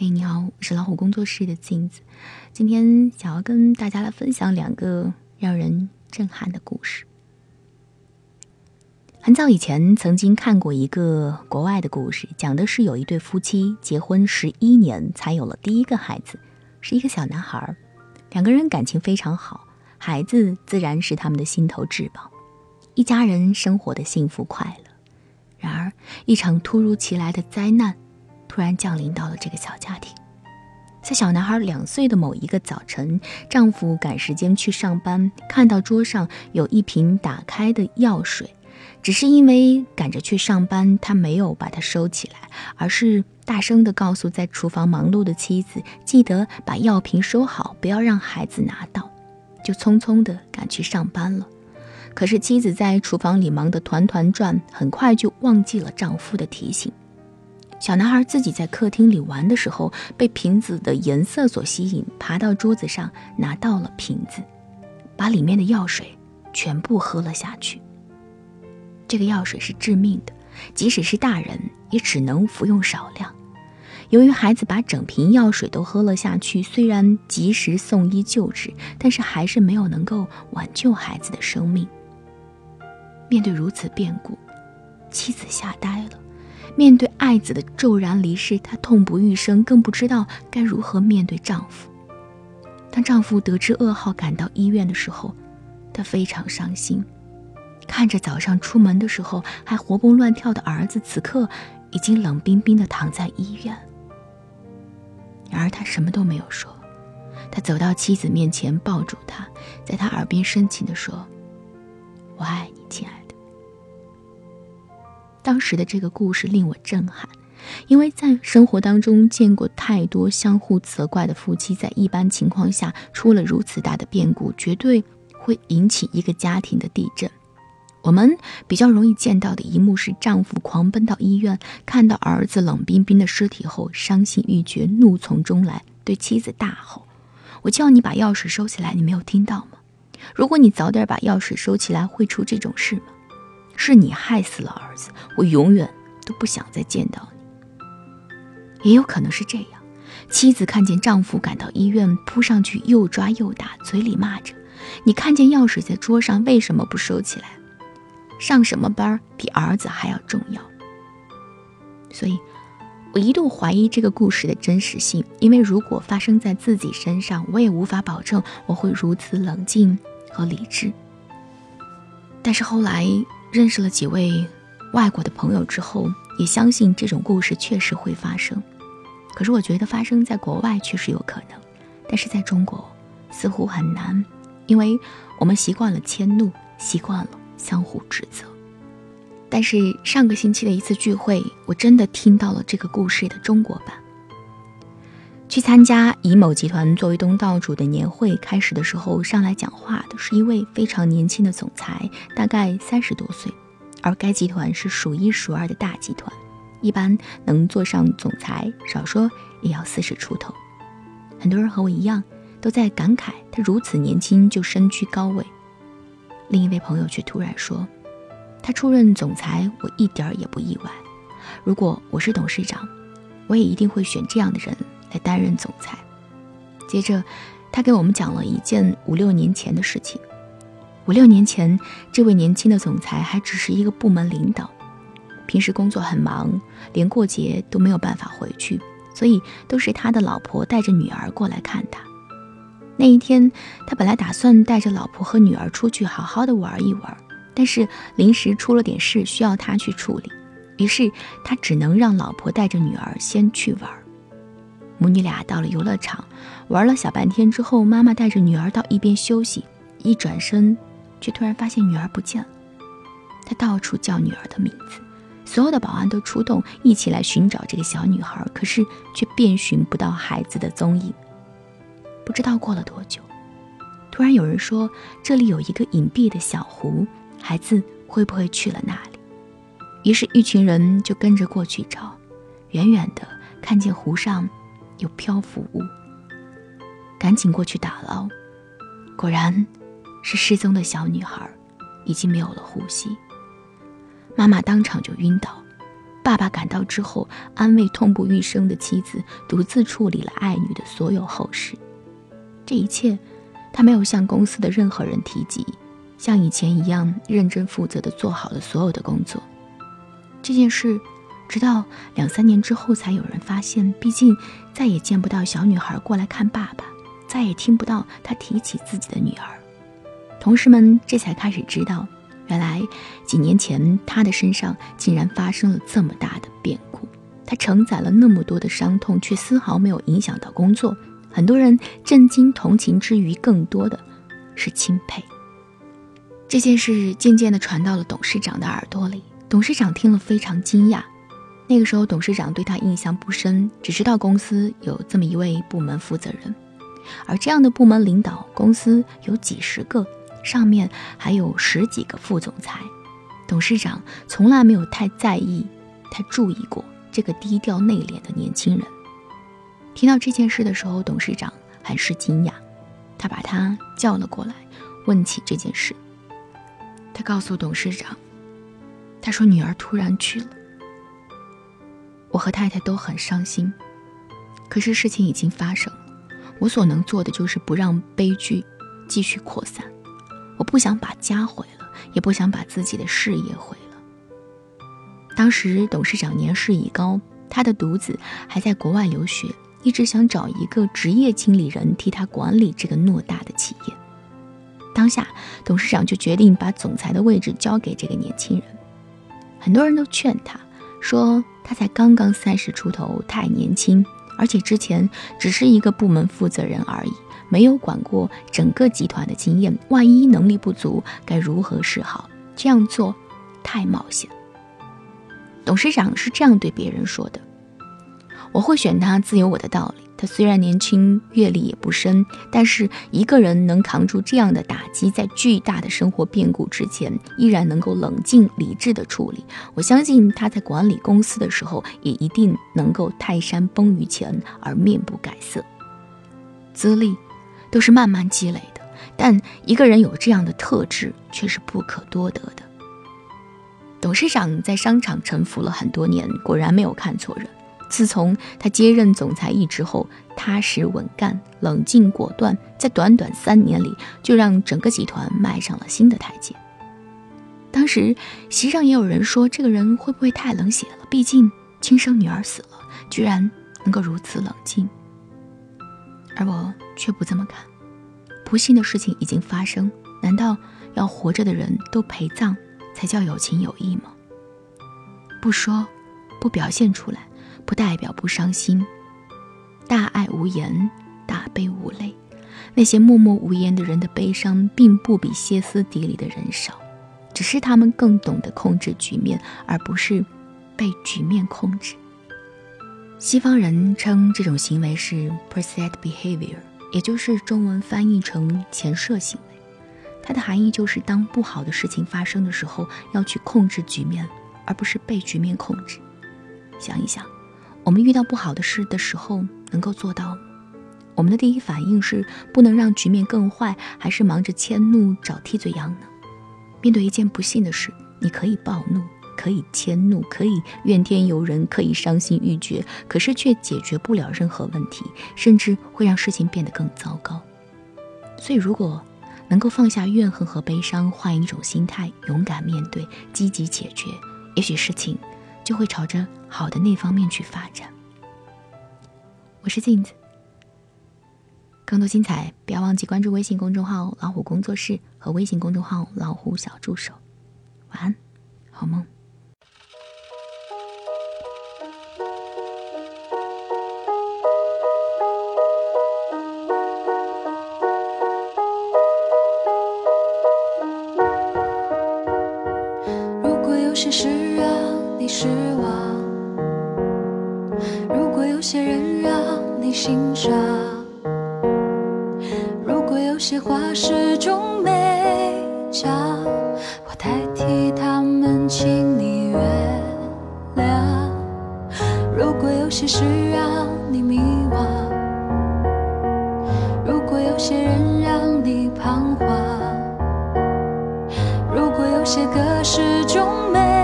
嘿，你好，我是老虎工作室的镜子。今天想要跟大家来分享两个让人震撼的故事。很早以前，曾经看过一个国外的故事，讲的是有一对夫妻结婚十一年才有了第一个孩子，是一个小男孩。两个人感情非常好，孩子自然是他们的心头至宝，一家人生活的幸福快乐。然而，一场突如其来的灾难。突然降临到了这个小家庭，在小男孩两岁的某一个早晨，丈夫赶时间去上班，看到桌上有一瓶打开的药水，只是因为赶着去上班，他没有把它收起来，而是大声地告诉在厨房忙碌的妻子，记得把药瓶收好，不要让孩子拿到，就匆匆地赶去上班了。可是妻子在厨房里忙得团团转，很快就忘记了丈夫的提醒。小男孩自己在客厅里玩的时候，被瓶子的颜色所吸引，爬到桌子上拿到了瓶子，把里面的药水全部喝了下去。这个药水是致命的，即使是大人也只能服用少量。由于孩子把整瓶药水都喝了下去，虽然及时送医救治，但是还是没有能够挽救孩子的生命。面对如此变故，妻子吓呆了。面对爱子的骤然离世，她痛不欲生，更不知道该如何面对丈夫。当丈夫得知噩耗赶到医院的时候，她非常伤心，看着早上出门的时候还活蹦乱跳的儿子，此刻已经冷冰冰的躺在医院。然而他什么都没有说，他走到妻子面前，抱住她，在她耳边深情地说：“我爱你，亲爱的。”当时的这个故事令我震撼，因为在生活当中见过太多相互责怪的夫妻，在一般情况下出了如此大的变故，绝对会引起一个家庭的地震。我们比较容易见到的一幕是，丈夫狂奔到医院，看到儿子冷冰冰的尸体后，伤心欲绝，怒从中来，对妻子大吼：“我叫你把钥匙收起来，你没有听到吗？如果你早点把钥匙收起来，会出这种事吗？”是你害死了儿子，我永远都不想再见到你。也有可能是这样，妻子看见丈夫赶到医院，扑上去又抓又打，嘴里骂着：“你看见钥匙在桌上，为什么不收起来？上什么班比儿子还要重要？”所以，我一度怀疑这个故事的真实性，因为如果发生在自己身上，我也无法保证我会如此冷静和理智。但是后来。认识了几位外国的朋友之后，也相信这种故事确实会发生。可是我觉得发生在国外确实有可能，但是在中国似乎很难，因为我们习惯了迁怒，习惯了相互指责。但是上个星期的一次聚会，我真的听到了这个故事的中国版。去参加以某集团作为东道主的年会，开始的时候上来讲话的是一位非常年轻的总裁，大概三十多岁，而该集团是数一数二的大集团，一般能坐上总裁，少说也要四十出头。很多人和我一样，都在感慨他如此年轻就身居高位。另一位朋友却突然说，他出任总裁，我一点儿也不意外。如果我是董事长，我也一定会选这样的人。来担任总裁。接着，他给我们讲了一件五六年前的事情。五六年前，这位年轻的总裁还只是一个部门领导，平时工作很忙，连过节都没有办法回去，所以都是他的老婆带着女儿过来看他。那一天，他本来打算带着老婆和女儿出去好好的玩一玩，但是临时出了点事需要他去处理，于是他只能让老婆带着女儿先去玩。母女俩到了游乐场，玩了小半天之后，妈妈带着女儿到一边休息，一转身，却突然发现女儿不见了。她到处叫女儿的名字，所有的保安都出动，一起来寻找这个小女孩，可是却遍寻不到孩子的踪影。不知道过了多久，突然有人说这里有一个隐蔽的小湖，孩子会不会去了那里？于是，一群人就跟着过去找，远远的看见湖上。有漂浮物，赶紧过去打捞，果然是失踪的小女孩，已经没有了呼吸。妈妈当场就晕倒，爸爸赶到之后，安慰痛不欲生的妻子，独自处理了爱女的所有后事。这一切，他没有向公司的任何人提及，像以前一样认真负责地做好了所有的工作。这件事，直到两三年之后才有人发现。毕竟，再也见不到小女孩过来看爸爸，再也听不到他提起自己的女儿。同事们这才开始知道。原来几年前，他的身上竟然发生了这么大的变故。他承载了那么多的伤痛，却丝毫没有影响到工作。很多人震惊、同情之余，更多的是钦佩。这件事渐渐地传到了董事长的耳朵里。董事长听了非常惊讶。那个时候，董事长对他印象不深，只知道公司有这么一位部门负责人，而这样的部门领导，公司有几十个。上面还有十几个副总裁，董事长从来没有太在意、太注意过这个低调内敛的年轻人。听到这件事的时候，董事长很是惊讶，他把他叫了过来，问起这件事。他告诉董事长，他说女儿突然去了，我和太太都很伤心，可是事情已经发生了，我所能做的就是不让悲剧继续扩散。我不想把家毁了，也不想把自己的事业毁了。当时董事长年事已高，他的独子还在国外留学，一直想找一个职业经理人替他管理这个偌大的企业。当下，董事长就决定把总裁的位置交给这个年轻人。很多人都劝他说，他才刚刚三十出头，太年轻，而且之前只是一个部门负责人而已。没有管过整个集团的经验，万一能力不足，该如何是好？这样做太冒险。董事长是这样对别人说的：“我会选他，自有我的道理。他虽然年轻，阅历也不深，但是一个人能扛住这样的打击，在巨大的生活变故之前，依然能够冷静理智的处理。我相信他在管理公司的时候，也一定能够泰山崩于前而面不改色。资历。”都是慢慢积累的，但一个人有这样的特质却是不可多得的。董事长在商场沉浮了很多年，果然没有看错人。自从他接任总裁一职后，踏实稳干、冷静果断，在短短三年里就让整个集团迈上了新的台阶。当时席上也有人说，这个人会不会太冷血了？毕竟亲生女儿死了，居然能够如此冷静。而我却不这么看，不幸的事情已经发生，难道要活着的人都陪葬才叫有情有义吗？不说，不表现出来，不代表不伤心。大爱无言，大悲无泪。那些默默无言的人的悲伤，并不比歇斯底里的人少，只是他们更懂得控制局面，而不是被局面控制。西方人称这种行为是 preset behavior，也就是中文翻译成前设行为。它的含义就是，当不好的事情发生的时候，要去控制局面，而不是被局面控制。想一想，我们遇到不好的事的时候，能够做到？我们的第一反应是不能让局面更坏，还是忙着迁怒找替罪羊呢？面对一件不幸的事，你可以暴怒。可以迁怒，可以怨天尤人，可以伤心欲绝，可是却解决不了任何问题，甚至会让事情变得更糟糕。所以，如果能够放下怨恨和悲伤，换一种心态，勇敢面对，积极解决，也许事情就会朝着好的那方面去发展。我是镜子，更多精彩，不要忘记关注微信公众号“老虎工作室”和微信公众号“老虎小助手”。晚安，好梦。如果有些事让失望，如果有些人让你心伤，如果有些话始终没讲，我代替他们，请你原谅。如果有些事让你迷惘，如果有些人让你彷徨，如果有些歌始终没。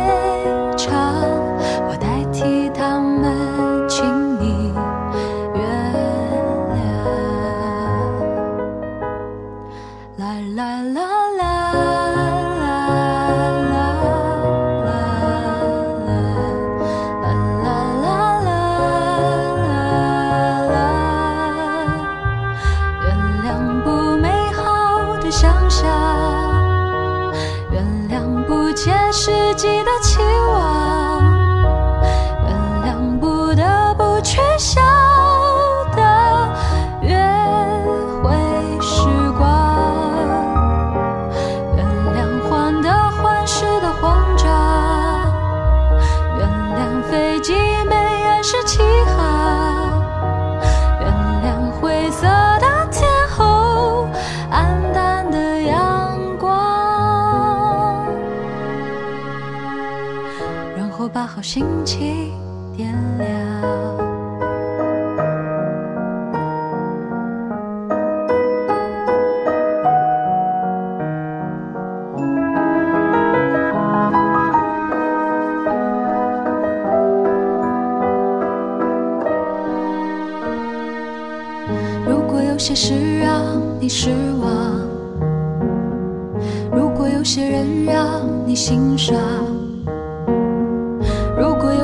好心情点亮。如果有些事让你失望，如果有些人让你心伤，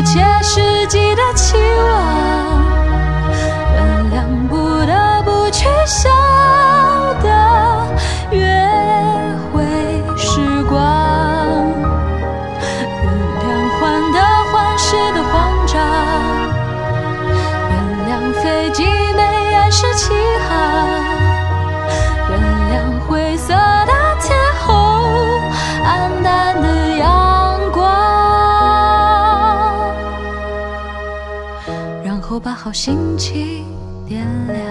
不切实际的期望好心情点亮。